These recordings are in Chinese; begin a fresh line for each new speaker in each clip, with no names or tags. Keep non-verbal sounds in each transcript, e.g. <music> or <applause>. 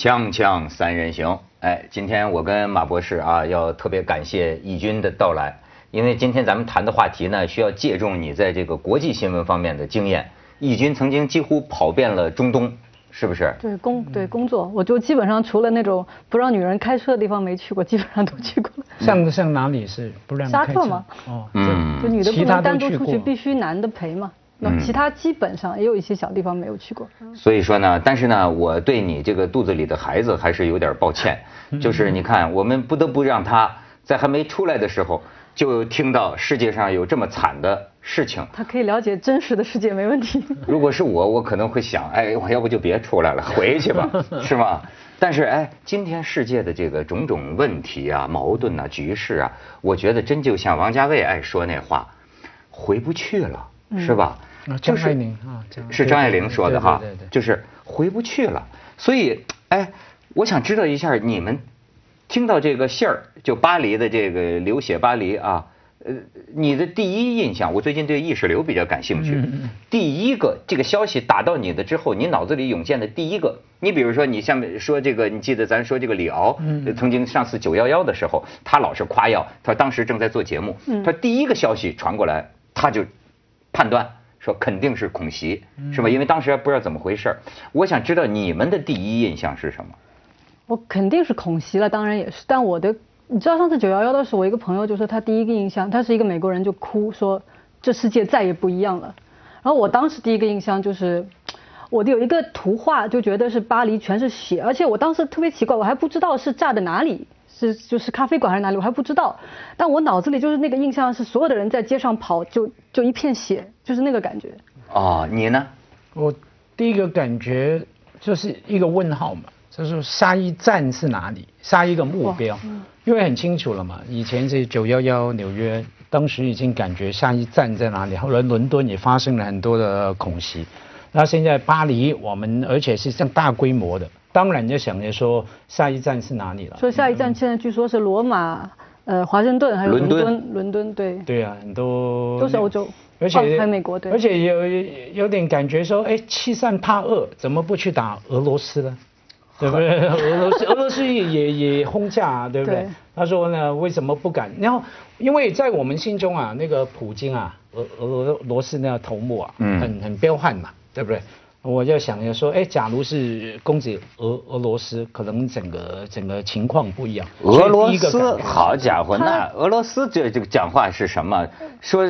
锵锵三人行，哎，今天我跟马博士啊，要特别感谢义军的到来，因为今天咱们谈的话题呢，需要借重你在这个国际新闻方面的经验。义军曾经几乎跑遍了中东，是不是？
对工对工作，我就基本上除了那种不让女人开车的地方没去过，基本上都去过了。<laughs>
像像哪里是不让开车？
沙特吗？
哦，嗯
就女的不能单独出去，必须男的陪嘛。那
嗯
其他基本上也有一些小地方没有去过。
所以说呢，但是呢，我对你这个肚子里的孩子还是有点抱歉，就是你看，我们不得不让他在还没出来的时候，就听到世界上有这么惨的事情。
他可以了解真实的世界，没问题。<laughs>
如果是我，我可能会想，哎，我要不就别出来了，回去吧，<laughs> 是吗？但是哎，今天世界的这个种种问题啊、矛盾啊、局势啊，我觉得真就像王家卫爱说那话，回不去了，是吧？
啊
就是
张爱玲啊
是张爱玲说的哈就是回不去了。所以，哎，我想知道一下你们听到这个信儿，就巴黎的这个流血巴黎啊，呃，你的第一印象，我最近对意识流比较感兴趣。第一个这个消息打到你的之后，你脑子里涌现的第一个，你比如说你像说这个，你记得咱说这个李敖，
嗯
曾经上次九幺幺的时候，他老是夸耀，他当时正在做节目，
嗯
他第一个消息传过来，他就判断说肯定是恐袭，是吧？因为当时还不知道怎么回事儿我想知道你们的第一印象是什么？
我肯定是恐袭了，当然也是。但我的，你知道上次九幺幺的时候，我一个朋友就说他第一个印象，他是一个美国人，就哭说这世界再也不一样了。然后我当时第一个印象就是，我的有一个图画，就觉得是巴黎全是血，而且我当时特别奇怪，我还不知道是炸的哪里。是就是咖啡馆还是哪里，我还不知道，但我脑子里就是那个印象是所有的人在街上跑，就就一片血，就是那个感觉。
哦，你呢？
我第一个感觉就是一个问号嘛，就是下一站是哪里，下一个目标，因为很清楚了嘛，以前是九幺幺纽约，当时已经感觉下一站在哪里，后来伦敦也发生了很多的恐袭，那现在巴黎我们而且是像大规模的，当然就想着说下一站是哪里了。
说下一站现在据说是罗马、呃华盛顿还有
伦敦
伦敦，伦敦对。
对啊，很多
都是欧洲
而且
哦还有美国对
而且有有点感觉说，哎，欺善怕恶，怎么不去打俄罗斯呢？<laughs> 对不对？俄罗斯俄罗斯也也也轰炸、啊，对不对？
对
他说呢，为什么不敢？然后因为在我们心中啊，那个普京啊，俄俄罗斯那个头目啊，
嗯
很很彪悍嘛，对不对？我就想着说，哎，假如是攻击俄俄罗斯，可能整个整个情况不一样。
俄罗斯，好家伙，那俄罗斯这这个讲话是什么？说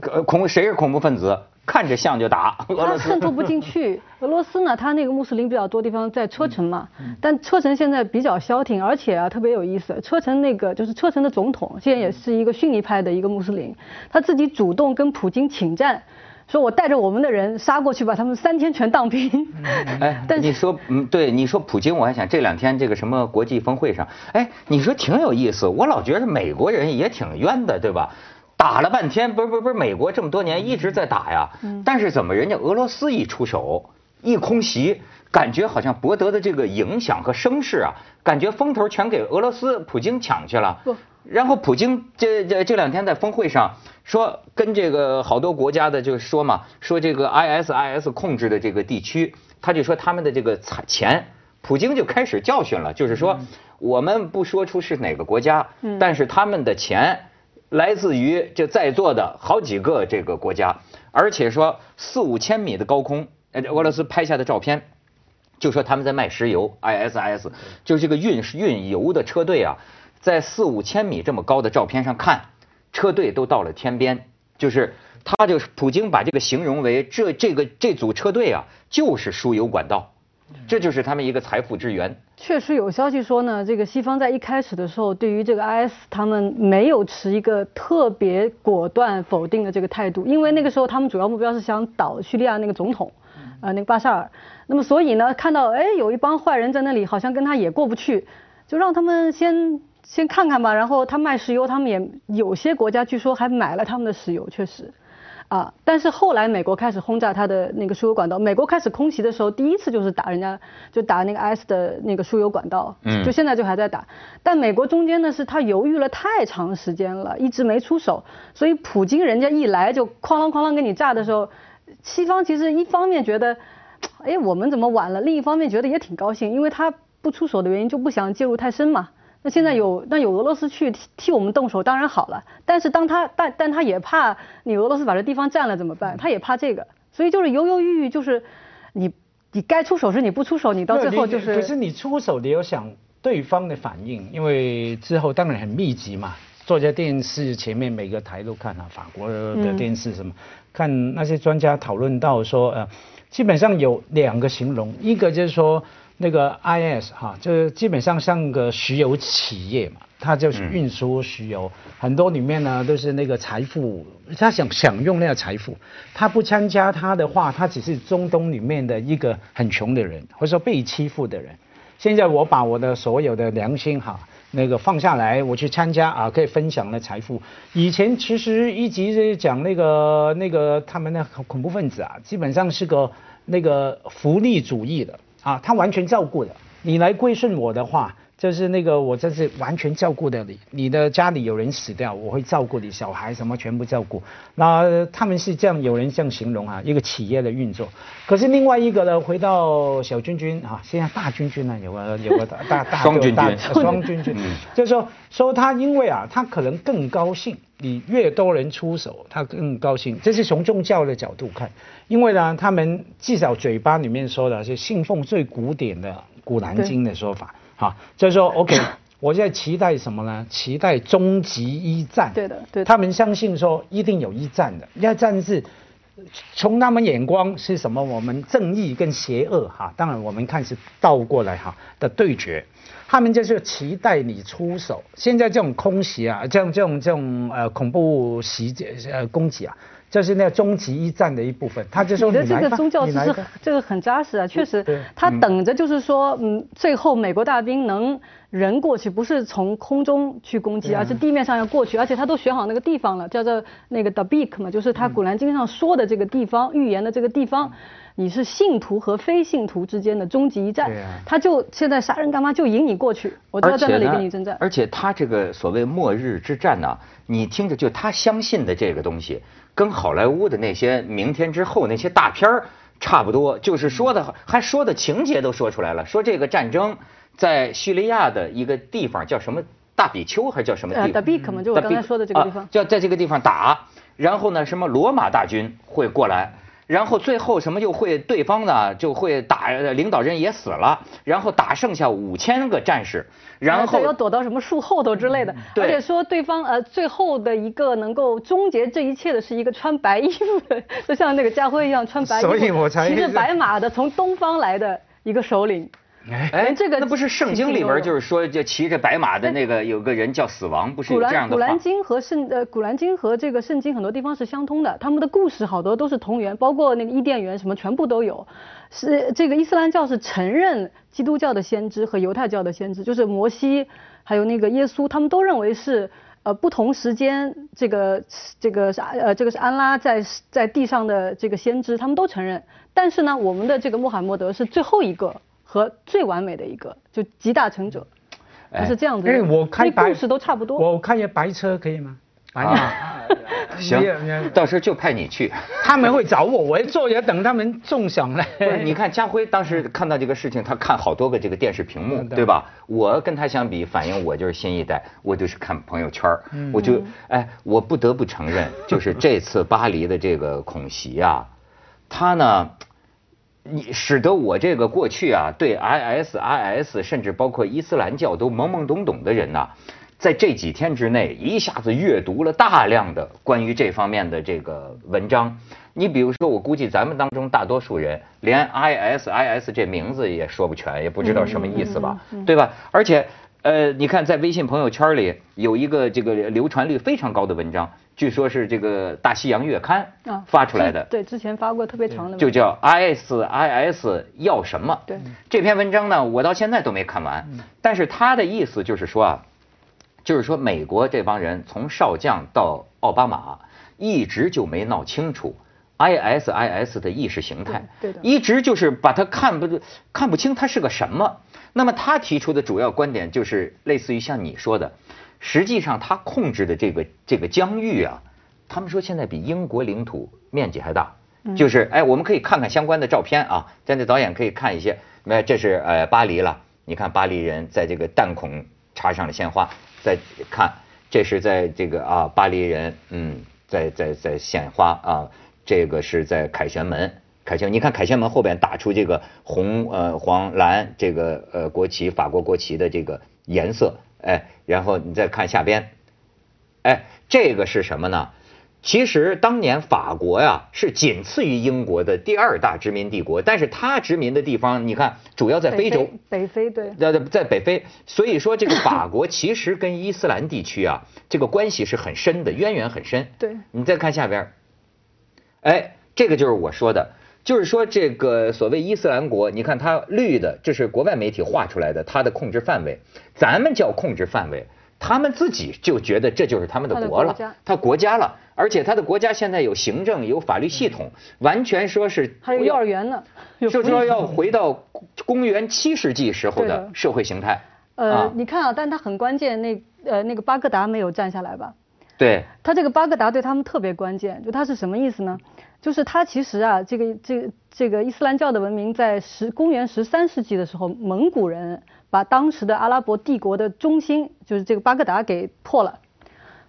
呃恐谁是恐怖分子，看着像就打。俄
他
罗斯
渗透不进去。<laughs> 俄罗斯呢，他那个穆斯林比较多地方在车臣嘛，
嗯
但车臣现在比较消停，而且啊特别有意思，车臣那个就是车臣的总统，现在也是一个逊尼派的一个穆斯林，他自己主动跟普京请战。说我带着我们的人杀过去，把他们三天全荡平。<laughs>
哎，
但是
你说，嗯，对，你说普京，我还想这两天这个什么国际峰会上，哎，你说挺有意思，我老觉得美国人也挺冤的，对吧？打了半天，不是不是不是，美国这么多年一直在打呀，但是怎么人家俄罗斯一出手，一空袭，感觉好像博得的这个影响和声势啊，感觉风头全给俄罗斯普京抢去了。
不
然后普京这这这两天在峰会上说，跟这个好多国家的就说嘛，说这个 ISIS 控制的这个地区，他就说他们的这个财钱，普京就开始教训了，就是说我们不说出是哪个国家，但是他们的钱来自于就在座的好几个这个国家，而且说四五千米的高空，呃，俄罗斯拍下的照片。就说他们在卖石油，ISIS 就是这个运运油的车队啊，在四五千米这么高的照片上看，车队都到了天边，就是他就是普京把这个形容为这这个这组车队啊，就是输油管道，这就是他们一个财富之源。
确实有消息说呢，这个西方在一开始的时候，对于这个 IS 他们没有持一个特别果断否定的这个态度，因为那个时候他们主要目标是想倒叙利亚那个总统，呃，那个巴沙尔。那么所以呢，看到哎有一帮坏人在那里，好像跟他也过不去，就让他们先先看看吧。然后他卖石油，他们也有些国家据说还买了他们的石油，确实。啊，但是后来美国开始轰炸他的那个输油管道，美国开始空袭的时候，第一次就是打人家，就打那个 IS 的那个输油管道，
嗯
就现在就还在打。但美国中间呢是他犹豫了太长时间了，一直没出手，所以普京人家一来就哐啷哐啷给你炸的时候，西方其实一方面觉得，哎，我们怎么晚了？另一方面觉得也挺高兴，因为他。不出手的原因就不想介入太深嘛。那现在有那有俄罗斯去替替我们动手，当然好了。但是当他但但他也怕你俄罗斯把这地方占了怎么办？他也怕这个，所以就是犹犹豫豫，就是你你该出手时你不出手，你到最后就是
可是你出手，你要想对方的反应，因为之后当然很密集嘛。坐在电视前面，每个台都看啊，法国的电视什么，看那些专家讨论到说，呃，基本上有两个形容，一个就是说那个 IS 哈，就是基本上像个石油企业嘛，它就是运输石油，很多里面呢都是那个财富，他想享用那个财富，他不参加他的话，他只是中东里面的一个很穷的人，或者说被欺负的人。现在我把我的所有的良心哈。那个放下来，我去参加啊，可以分享的财富。以前其实一直讲那个那个他们的恐怖分子啊，基本上是个那个福利主义的啊，他完全照顾的。你来归顺我的话。就是那个，我这是完全照顾的你，你的家里有人死掉，我会照顾你，小孩什么全部照顾。那他们是这样，有人这样形容啊，一个企业的运作。可是另外一个呢，回到小君君啊，现在大君君呢，有个有个大大大
双君君，
双君君，就是说说他因为啊，他可能更高兴，你越多人出手，他更高兴。这是从宗教的角度看，因为呢，他们至少嘴巴里面说的是信奉最古典的《古兰经》的说法。好，就是说，OK，我现在期待什么呢？期待终极一战。
对的，对。
他们相信说一定有一战的，一战是从他们眼光是什么？我们正义跟邪恶哈，当然我们看是倒过来哈的对决。他们就是期待你出手。现在这种空袭啊，这种这种这种呃恐怖袭击呃攻击啊。这是那个终极一战的一部分，他就说
你的这个宗教其实这个很扎实啊，确实，他等着就是说，嗯，最后美国大兵能人过去，不是从空中去攻击，而是地面上要过去，而且他都选好那个地方了，叫做那个 Dabik 嘛，就是他古兰经上说的这个地方，预言的这个地方，你是信徒和非信徒之间的终极一战，他就现在杀人干嘛就引你过去，我就要在那里跟你征战。
而且他这个所谓末日之战呢，你听着就他相信的这个东西。跟好莱坞的那些明天之后那些大片儿差不多，就是说的还说的情节都说出来了，说这个战争在叙利亚的一个地方叫什么大比丘还是叫什么地方？
大比可能就我刚才说的这个地方，
叫在这个地方打，然后呢什么罗马大军会过来。然后最后什么就会对方呢就会打领导人也死了，然后打剩下五千个战士，然后
要躲到什么树后头之类的，而且说对方呃最后的一个能够终结这一切的是一个穿白衣服的，就像那个家辉一样穿白衣服，骑着白马的从东方来的一个首领。
哎，这个那不是圣经里边就是说，就骑着白马的那个有个人叫死亡，不是有这样的
古兰经和圣呃古兰经和这个圣经很多地方是相通的，他们的故事好多都是同源，包括那个伊甸园什么全部都有。是这个伊斯兰教是承认基督教的先知和犹太教的先知，就是摩西还有那个耶稣，他们都认为是呃不同时间这个这个是呃这个是安拉在在地上的这个先知，他们都承认。但是呢，我们的这个穆罕默德是最后一个。和最完美的一个，就集大成者，不是这样子。因
为我开白，
故事都差不多。
我开白车可以吗？白马。
行，到时候就派你去。<laughs>
他们会找我，我坐着等他们中奖嘞。
你看家辉当时看到这个事情，他看好多个这个电视屏幕，对吧？我跟他相比，反映我就是新一代，我就是看朋友圈我就哎，我不得不承认，就是这次巴黎的这个恐袭啊，他呢。你使得我这个过去啊，对 ISIS 甚至包括伊斯兰教都懵懵懂懂的人呐，在这几天之内一下子阅读了大量的关于这方面的这个文章。你比如说，我估计咱们当中大多数人连 ISIS 这名字也说不全，也不知道什么意思吧，对吧？而且，呃，你看在微信朋友圈里有一个这个流传率非常高的文章。据说是这个《大西洋月刊》发出来的，
对，之前发过特别长的，
就叫 ISIS 要什么？
对，
这篇文章呢，我到现在都没看完。但是他的意思就是说啊，就是说美国这帮人从少将到奥巴马，一直就没闹清楚 ISIS 的意识形态，
对的，
一直就是把它看不看不清它是个什么。那么他提出的主要观点就是类似于像你说的。实际上，他控制的这个这个疆域啊，他们说现在比英国领土面积还大。就是哎，我们可以看看相关的照片啊，现在导演可以看一些。那这是呃巴黎了，你看巴黎人在这个弹孔插上了鲜花，再看这是在这个啊巴黎人嗯在在在献花啊，这个是在凯旋门。凯旋，你看凯旋门后边打出这个红、呃黄、蓝这个呃国旗，法国国旗的这个颜色，哎，然后你再看下边，哎，这个是什么呢？其实当年法国呀是仅次于英国的第二大殖民帝国，但是它殖民的地方，你看主要在非洲，
北非对，
在在北非，所以说这个法国 <laughs> 其实跟伊斯兰地区啊这个关系是很深的，渊源很深。
对，
你再看下边，哎，这个就是我说的。就是说，这个所谓伊斯兰国，你看它绿的，这是国外媒体画出来的，它的控制范围，咱们叫控制范围，他们自己就觉得这就是他们的国了，他国家了，而且他的国家现在有行政、有法律系统，完全说是
还有幼儿园呢，<laughs>
就说要回到公元七世纪时候的社会形态。
呃，你看啊，但它很关键，那呃那个巴格达没有站下来吧？
对，
他这个巴格达对他们特别关键，就他是什么意思呢？就是他其实啊，这个这个这个伊斯兰教的文明在十公元十三世纪的时候，蒙古人把当时的阿拉伯帝国的中心，就是这个巴格达给破了，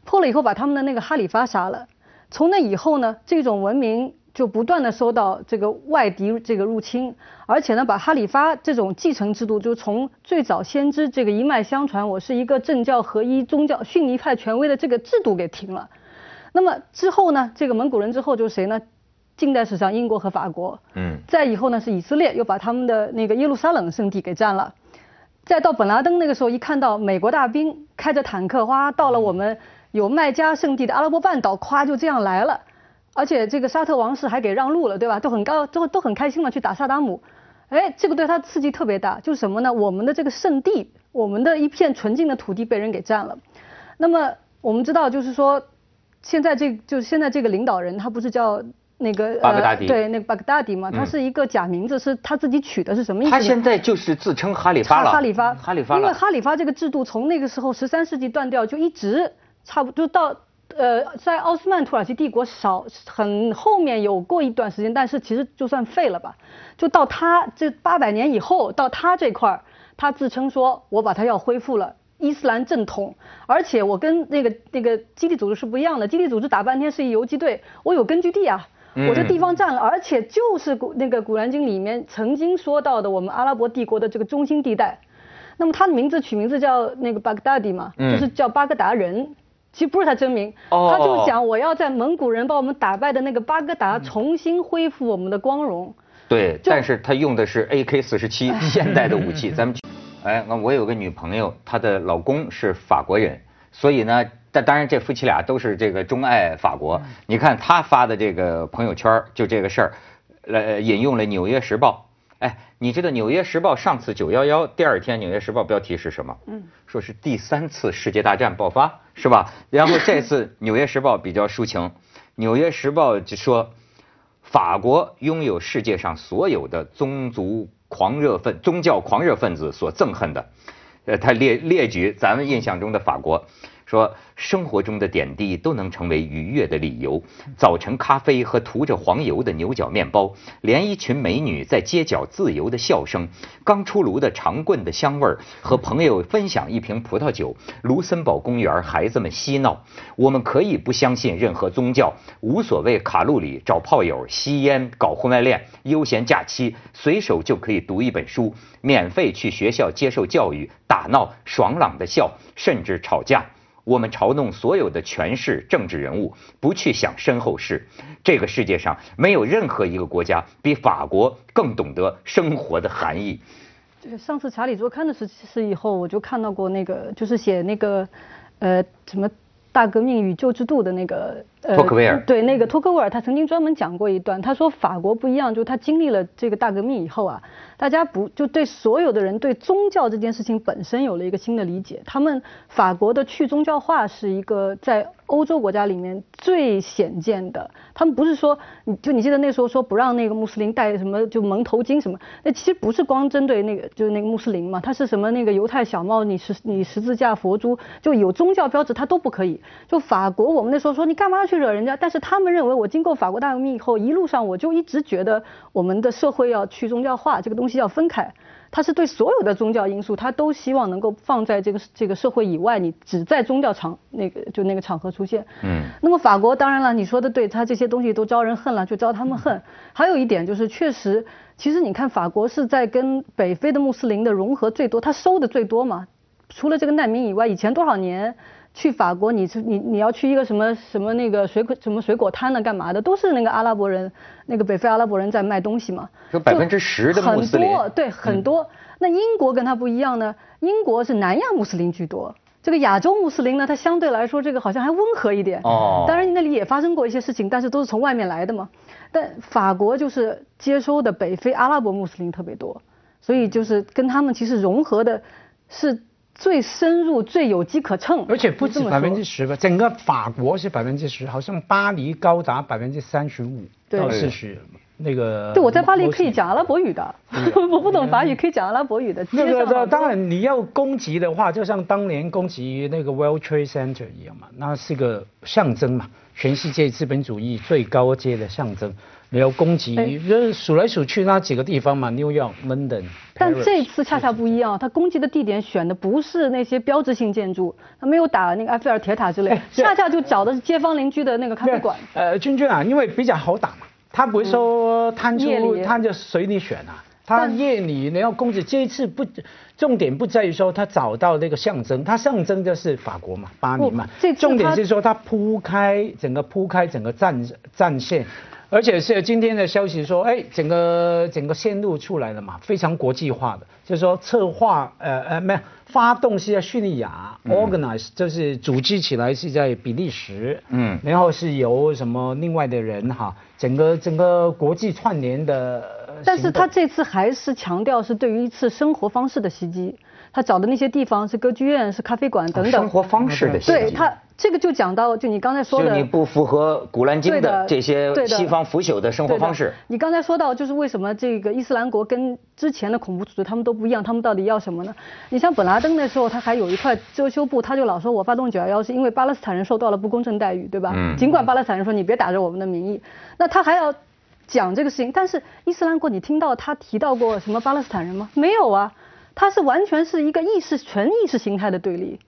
破了以后把他们的那个哈里发杀了。从那以后呢，这种文明就不断的受到这个外敌这个入侵，而且呢，把哈里发这种继承制度，就从最早先知这个一脉相传，我是一个政教合一宗教逊尼派权威的这个制度给停了。那么之后呢，这个蒙古人之后就是谁呢？近代史上，英国和法国，嗯，再以后呢是以色列，又把他们的那个耶路撒冷圣地给占了。再到本拉登那个时候，一看到美国大兵开着坦克，哗，到了我们有麦加圣地的阿拉伯半岛，咵就这样来了。而且这个沙特王室还给让路了，对吧？都很高，都都很开心嘛，去打萨达姆。哎，这个对他刺激特别大，就是什么呢？我们的这个圣地，我们的一片纯净的土地被人给占了。那么我们知道，就是说，现在这就是现在这个领导人，他不是叫。那个
巴格达迪
对那个巴格达迪嘛，他是一个假名字，是他自己取的，是什么意思？
他现在就是自称哈里发了。
哈里发，
哈里发
因为哈里发这个制度从那个时候十三世纪断掉，就一直差不多到呃在奥斯曼土耳其帝国少很后面有过一段时间，但是其实就算废了吧，就到他这八百年以后，到他这块儿，他自称说我把它要恢复了。伊斯兰正统，而且我跟那个那个基地组织是不一样的，基地组织打半天是一游击队，我有根据地啊。我这地方占了，而且就是古那个《古兰经》里面曾经说到的我们阿拉伯帝国的这个中心地带。那么他的名字取名字叫那个巴格达迪嘛，就是叫巴格达人，其实不是他真名。他就讲我要在蒙古人把我们打败的那个巴格达重新恢复我们的光荣。
对，但是他用的是 AK 四十七 <laughs> 现代的武器。咱们，哎，那我有个女朋友，她的老公是法国人，所以呢。但当然，这夫妻俩都是这个钟爱法国。你看他发的这个朋友圈，就这个事儿，来引用了《纽约时报》。哎，你知道《纽约时报》上次九幺幺第二天，《纽约时报》标题是什么？嗯，说是第三次世界大战爆发，是吧？然后这次《纽约时报》比较抒情，《纽约时报》就说法国拥有世界上所有的宗族狂热分宗教狂热分子所憎恨的。呃，他列列举咱们印象中的法国。说生活中的点滴都能成为愉悦的理由，早晨咖啡和涂着黄油的牛角面包，连一群美女在街角自由的笑声，刚出炉的长棍的香味儿，和朋友分享一瓶葡萄酒，卢森堡公园孩子们嬉闹。我们可以不相信任何宗教，无所谓卡路里，找炮友，吸烟，搞婚外恋，悠闲假期，随手就可以读一本书，免费去学校接受教育，打闹，爽朗的笑，甚至吵架。我们嘲弄所有的权势政治人物，不去想身后事。这个世界上没有任何一个国家比法国更懂得生活的含义。
就是上次查理周刊的事事以后，我就看到过那个，就是写那个，呃，什么大革命与旧制度的那个。
托克维尔
对那个托克维尔，他曾经专门讲过一段，他说法国不一样，就是他经历了这个大革命以后啊，大家不就对所有的人对宗教这件事情本身有了一个新的理解。他们法国的去宗教化是一个在欧洲国家里面最显见的。他们不是说，你就你记得那时候说不让那个穆斯林戴什么就蒙头巾什么，那其实不是光针对那个就是那个穆斯林嘛，他是什么那个犹太小帽，你十你十字架佛珠就有宗教标志他都不可以。就法国我们那时候说你干嘛去？惹人家，但是他们认为我经过法国大革命以后，一路上我就一直觉得我们的社会要去宗教化，这个东西要分开。他是对所有的宗教因素，他都希望能够放在这个 <laughs> 这个社会以外，你只在宗教场那个就那个场合出现。嗯。那么法国当然了，你说的对，他这些东西都招人恨了，就招他们恨。还有一点就是，确实，其实你看法国是在跟北非的穆斯林的融合最多，他收的最多嘛。除了这个难民以外，以前多少年？去法国，你是你你要去一个什么什么那个水果什么水果摊呢？干嘛的？都是那个阿拉伯人，那个北非阿拉伯人在卖东西嘛。
有百分之十的穆斯林。
很多，对，很多。那英国跟他不一样呢，英国是南亚穆斯林居多，这个亚洲穆斯林呢，它相对来说这个好像还温和一点。哦。当然那里也发生过一些事情，但是都是从外面来的嘛。但法国就是接收的北非阿拉伯穆斯林特别多，所以就是跟他们其实融合的是。最深入、最有机可乘，
而且不止百分之十吧，整个法国是百分之十，好像巴黎高达百分之三十五到四十。那个，
对，我在巴黎可以讲阿拉伯语的，<laughs> 我不懂法语可以讲阿拉伯语的。
那个当然你要攻击的话，就像当年攻击那个 World Trade Center 一样嘛，那是个象征嘛，全世界资本主义最高阶的象征。你要攻击，就是数来数去那几个地方嘛，New York、London。
但这次恰恰不一样，他攻击的地点选的不是那些标志性建筑，他没有打那个埃菲尔铁塔之类，<laughs> 恰恰就找的是街坊邻居的那个咖啡馆。
呃，君君啊，因为比较好打嘛，他不会说摊出，他就随你选啊。他夜里你要攻击，这一次不重点不在于说他找到那个象征，他象征就是法国嘛，巴黎嘛。重点是说他铺开整个铺开整个战战线。而且是今天的消息说，哎，整个整个线路出来了嘛，非常国际化的，就是说策划，呃呃，没有发动是在叙利亚，organize 就是组织起来是在比利时，嗯，然后是由什么另外的人哈，整个整个国际串联的。
但是他这次还是强调是对于一次生活方式的袭击。他找的那些地方是歌剧院、是咖啡馆等等。
生活方式的
对他这个就讲到，就你刚才说的，
就你不符合《古兰经》的这些西方腐朽的生活方式。
你刚才说到，就是为什么这个伊斯兰国跟之前的恐怖组织他们都不一样？他们到底要什么呢？你像本拉登那时候，他还有一块遮羞布，他就老说我发动九幺幺是因为巴勒斯坦人受到了不公正待遇，对吧？嗯。尽管巴勒斯坦人说你别打着我们的名义，那他还要讲这个事情。但是伊斯兰国，你听到他提到过什么巴勒斯坦人吗？没有啊。它是完全是一个意识纯意识形态的对立，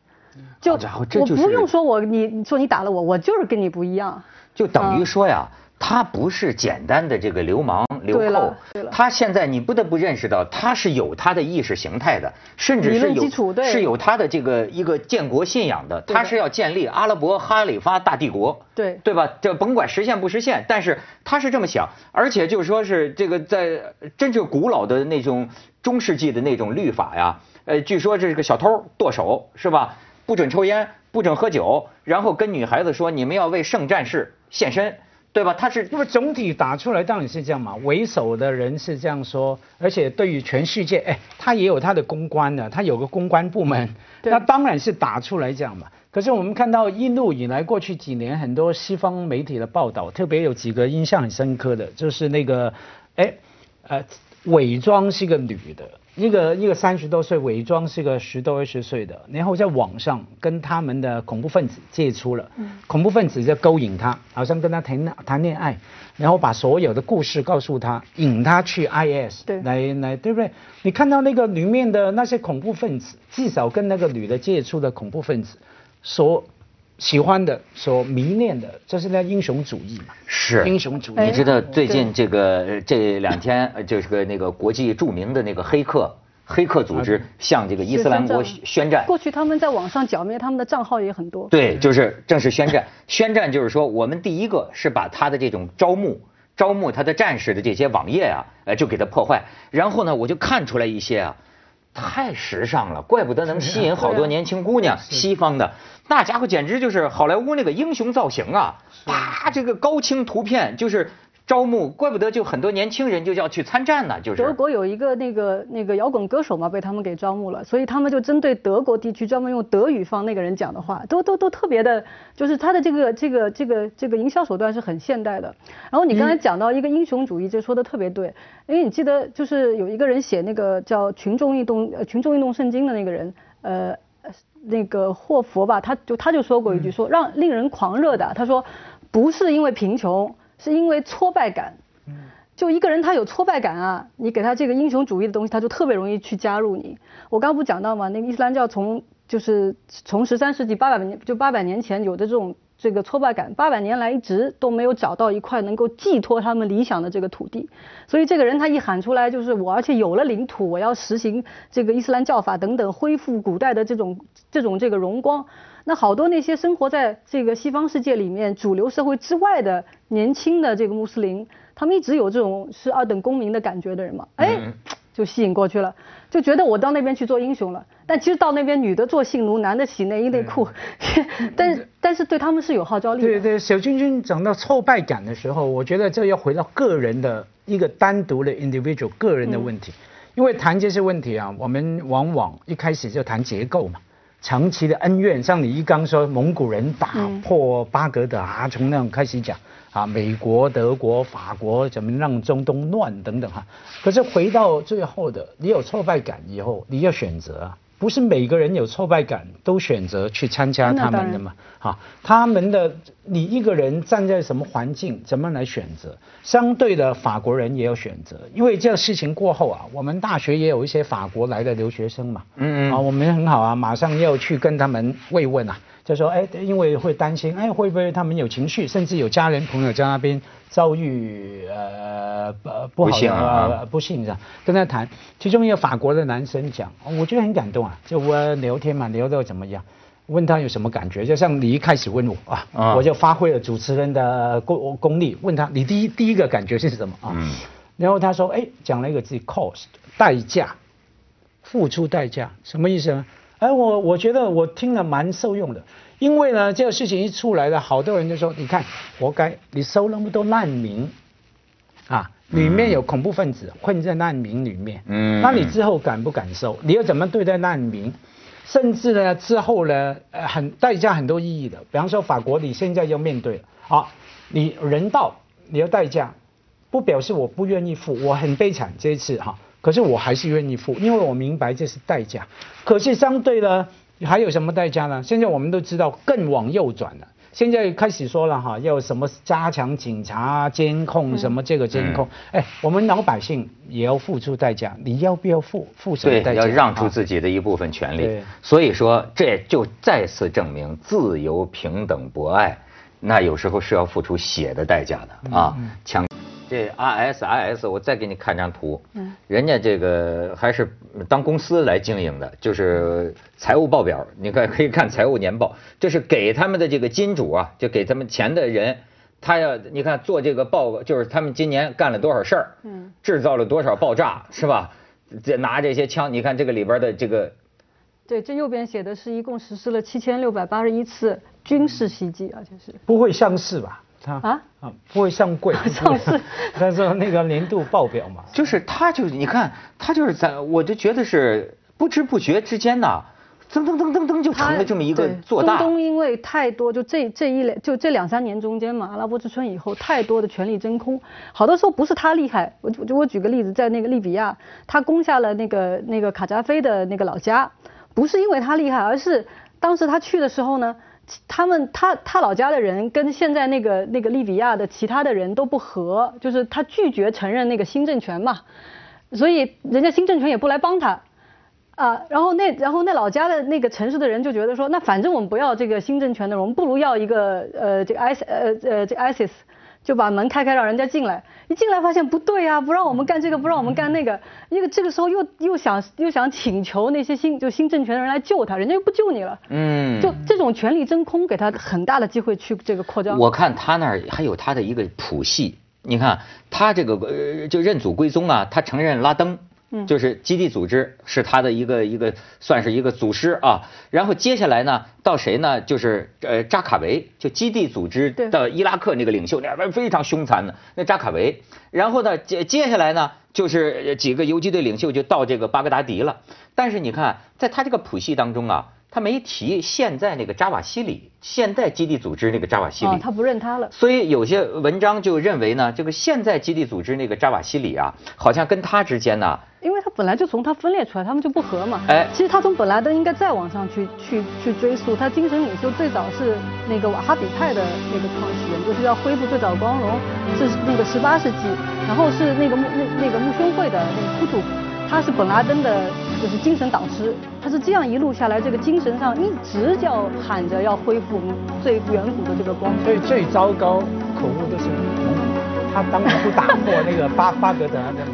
就我不用说我你说你打了我，我就是跟你不一样，
就等于说呀。他不是简单的这个流氓流寇，他现在你不得不认识到他是有他的意识形态的，甚至是有是有他的这个一个建国信仰的，他是要建立阿拉伯哈里发大帝国，
对
对吧？这甭管实现不实现，但是他是这么想，而且就说是这个在真正古老的那种中世纪的那种律法呀，呃，据说这个小偷剁手是吧？不准抽烟，不准喝酒，然后跟女孩子说你们要为圣战士献身。对吧？他是
那么总体打出来当然是这样嘛，为首的人是这样说，而且对于全世界，哎，他也有他的公关的，他有个公关部门，那当然是打出来这样嘛。可是我们看到一路以来过去几年很多西方媒体的报道，特别有几个印象很深刻的，就是那个，哎，呃，伪装是个女的。一个一个三十多岁伪装是个十多二十岁的，然后在网上跟他们的恐怖分子接触了，恐怖分子就勾引他，好像跟他谈谈恋爱，然后把所有的故事告诉他，引他去 IS，来来对不对？你看到那个里面的那些恐怖分子，至少跟那个女的接触的恐怖分子，所喜欢的、所迷恋的，这是那英雄主义嘛。
是
英雄主义。
你知道最近这个这两天，就是个那个国际著名的那个黑客黑客组织向这个伊斯兰国宣战。
过去他们在网上剿灭他们的账号也很多。
对，就是正式宣战。<laughs> 宣战就是说，我们第一个是把他的这种招募招募他的战士的这些网页啊，呃，就给他破坏。然后呢，我就看出来一些啊。太时尚了，怪不得能吸引好多年轻姑娘。西方的那家伙简直就是好莱坞那个英雄造型啊！啪，这个高清图片就是。招募，怪不得就很多年轻人就要去参战呢，就是。
德国有一个那个那个摇滚歌手嘛，被他们给招募了，所以他们就针对德国地区专门用德语方那个人讲的话，都都都特别的，就是他的这个这个这个这个营销手段是很现代的。然后你刚才讲到一个英雄主义，这说的特别对，因为你记得就是有一个人写那个叫群众运动呃群众运动圣经的那个人，呃那个霍佛吧，他就他就说过一句说让令人狂热的，他说不是因为贫穷。是因为挫败感，就一个人他有挫败感啊，你给他这个英雄主义的东西，他就特别容易去加入你。我刚不讲到吗？那个伊斯兰教从就是从十三世纪八百年就八百年前有的这种这个挫败感，八百年来一直都没有找到一块能够寄托他们理想的这个土地，所以这个人他一喊出来就是我，而且有了领土，我要实行这个伊斯兰教法等等，恢复古代的这种这种这个荣光。那好多那些生活在这个西方世界里面主流社会之外的年轻的这个穆斯林。他们一直有这种是二等公民的感觉的人嘛，哎，<tsk> 就吸引过去了，就觉得我到那边去做英雄了。但其实到那边，女的做性奴，男的洗内衣内裤，<laughs> 但是但是对他们是有号召力。
对对，小君君讲到挫败感的时候，我觉得这要回到个人的一个单独的 individual 个人的问题，因为谈这些问题啊，我们往往一开始就谈结构嘛。长期的恩怨，像你一刚说蒙古人打破巴格达啊，从那种开始讲啊，美国、德国、法国怎么让中东乱等等哈。可是回到最后的，你有挫败感以后，你要选择啊。不是每个人有挫败感都选择去参加他们的嘛？哈，他们的你一个人站在什么环境，怎么来选择？相对的，法国人也有选择，因为这个事情过后啊，我们大学也有一些法国来的留学生嘛，嗯嗯，啊，我们很好啊，马上要去跟他们慰问啊。就说哎，因为会担心，哎，会不会他们有情绪，甚至有家人朋友在那边遭遇呃不不好的不幸的，跟他谈。其中一个法国的男生讲，我觉得很感动啊，就我聊天嘛，聊到怎么样，问他有什么感觉，就像你一开始问我啊，我就发挥了主持人的功功力，问他你第一第一个感觉是什么啊？然后他说，哎，讲了一个字，cost，代价，付出代价，什么意思呢？哎，我我觉得我听了蛮受用的，因为呢，这个事情一出来了，好多人就说，你看，活该，你收那么多难民，啊，里面有恐怖分子混在难民里面，嗯，那你之后敢不敢收？你要怎么对待难民？甚至呢，之后呢，呃，很代价很多意义的，比方说法国，你现在要面对，好，你人道，你要代价，不表示我不愿意付，我很悲惨这一次哈。可是我还是愿意付，因为我明白这是代价。可是相对呢，还有什么代价呢？现在我们都知道更往右转了。现在开始说了哈，要什么加强警察监控，什么这个监控。哎，我们老百姓也要付出代价，你要不要付？付什么代
价？要让出自己的一部分权利。所以说，这就再次证明自由、平等、博爱，那有时候是要付出血的代价的啊！强。这 R S I S，我再给你看张图，嗯，人家这个还是当公司来经营的，就是财务报表，你看可以看财务年报，这是给他们的这个金主啊，就给他们钱的人，他要你看做这个报，就是他们今年干了多少事儿，嗯，制造了多少爆炸，是吧？这拿这些枪，你看这个里边的这个，
对，这右边写的是一共实施了七千六百八十一次军事袭击，而且是
不会相似吧？他啊？啊不会上柜 <laughs>
上市，<laughs>
他说那个年度报表嘛，<laughs>
就是他就是你看他就是在我就觉得是不知不觉之间呐，噔噔噔噔噔就成了这么一个做大。
中东因为太多就这这一两就这两三年中间嘛，阿拉伯之春以后太多的权力真空，好多时候不是他厉害，我就我举个例子，在那个利比亚，他攻下了那个那个卡扎菲的那个老家，不是因为他厉害，而是当时他去的时候呢。他们他他老家的人跟现在那个那个利比亚的其他的人都不和，就是他拒绝承认那个新政权嘛，所以人家新政权也不来帮他，啊，然后那然后那老家的那个城市的人就觉得说，那反正我们不要这个新政权的，我们不如要一个呃这个 IS 呃呃这 ISIS。就把门开开，让人家进来。一进来发现不对啊，不让我们干这个，不让我们干那个。因为这个时候又又想又想请求那些新就新政权的人来救他，人家又不救你了。嗯，就这种权力真空，给他很大的机会去这个扩张。
我看他那儿还有他的一个谱系，你看他这个呃就认祖归宗啊，他承认拉登。就是基地组织是他的一个一个算是一个祖师啊，然后接下来呢到谁呢？就是呃扎卡维，就基地组织的伊拉克那个领袖，那边非常凶残的那扎卡维。然后呢接接下来呢就是几个游击队领袖就到这个巴格达迪了。但是你看在他这个谱系当中啊。他没提现在那个扎瓦西里，现在基地组织那个扎瓦西里，
他不认他了。
所以有些文章就认为呢，这个现在基地组织那个扎瓦西里啊，好像跟他之间呢，
因为他他本来就从他分裂出来，他们就不和嘛。
哎。
其实他从本拉登应该再往上去去去追溯，他精神领袖最早是那个瓦哈比派的那个创始人，就是要恢复最早的光荣，是那个十八世纪，然后是那个穆那那个穆兄会的那个库图，他是本拉登的，就是精神导师，他是这样一路下来，这个精神上一直叫喊着要恢复最远古的这个光
所以最糟糕可恶的是蒙古，他当初打破那个巴巴格达的